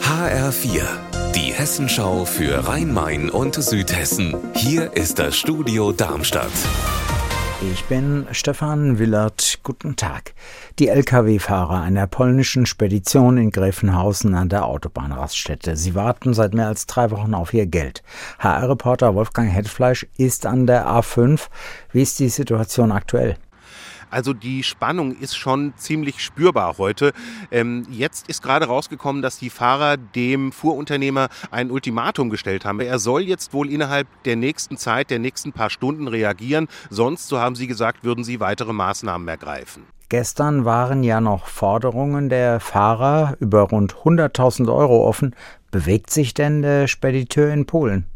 HR4, die Hessenschau für Rhein-Main und Südhessen. Hier ist das Studio Darmstadt. Ich bin Stefan Willert. Guten Tag. Die Lkw-Fahrer einer polnischen Spedition in Gräfenhausen an der Autobahnraststätte. Sie warten seit mehr als drei Wochen auf ihr Geld. HR-Reporter Wolfgang Hetfleisch ist an der A5. Wie ist die Situation aktuell? Also die Spannung ist schon ziemlich spürbar heute. Ähm, jetzt ist gerade rausgekommen, dass die Fahrer dem Fuhrunternehmer ein Ultimatum gestellt haben. Er soll jetzt wohl innerhalb der nächsten Zeit, der nächsten paar Stunden reagieren. Sonst, so haben sie gesagt, würden sie weitere Maßnahmen ergreifen. Gestern waren ja noch Forderungen der Fahrer über rund 100.000 Euro offen. Bewegt sich denn der Spediteur in Polen?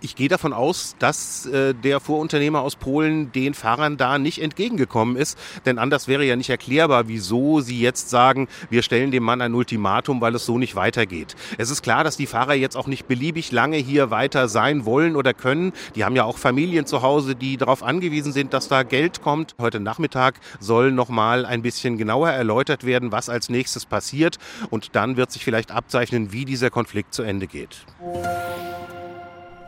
Ich gehe davon aus, dass äh, der Fuhrunternehmer aus Polen den Fahrern da nicht entgegengekommen ist, denn anders wäre ja nicht erklärbar, wieso sie jetzt sagen, wir stellen dem Mann ein Ultimatum, weil es so nicht weitergeht. Es ist klar, dass die Fahrer jetzt auch nicht beliebig lange hier weiter sein wollen oder können. Die haben ja auch Familien zu Hause, die darauf angewiesen sind, dass da Geld kommt. Heute Nachmittag soll noch mal ein bisschen genauer erläutert werden, was als nächstes passiert und dann wird sich vielleicht abzeichnen, wie dieser Konflikt zu Ende geht.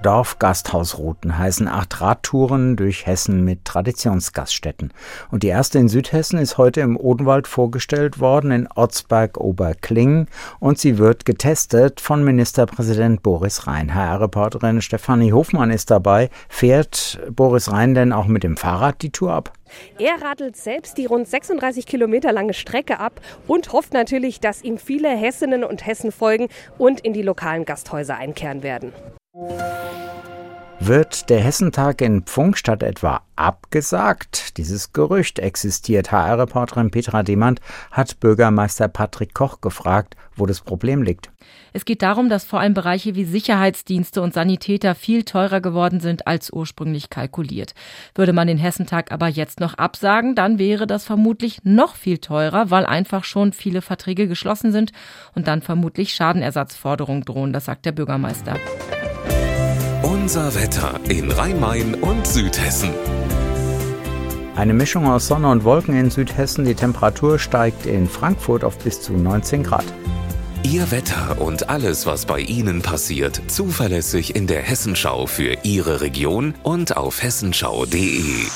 Dorfgasthausrouten heißen acht Radtouren durch Hessen mit Traditionsgaststätten. Und die erste in Südhessen ist heute im Odenwald vorgestellt worden in Otzberg-Oberklingen und sie wird getestet von Ministerpräsident Boris Rhein. HR-Reporterin Stefanie Hofmann ist dabei. Fährt Boris Rhein denn auch mit dem Fahrrad die Tour ab? Er radelt selbst die rund 36 Kilometer lange Strecke ab und hofft natürlich, dass ihm viele Hessinnen und Hessen folgen und in die lokalen Gasthäuser einkehren werden. Wird der Hessentag in Pfungstadt etwa abgesagt? Dieses Gerücht existiert. HR-Reporterin Petra Demand hat Bürgermeister Patrick Koch gefragt, wo das Problem liegt. Es geht darum, dass vor allem Bereiche wie Sicherheitsdienste und Sanitäter viel teurer geworden sind als ursprünglich kalkuliert. Würde man den Hessentag aber jetzt noch absagen, dann wäre das vermutlich noch viel teurer, weil einfach schon viele Verträge geschlossen sind und dann vermutlich Schadenersatzforderungen drohen, das sagt der Bürgermeister. Unser Wetter in Rhein-Main und Südhessen. Eine Mischung aus Sonne und Wolken in Südhessen. Die Temperatur steigt in Frankfurt auf bis zu 19 Grad. Ihr Wetter und alles, was bei Ihnen passiert, zuverlässig in der Hessenschau für Ihre Region und auf hessenschau.de.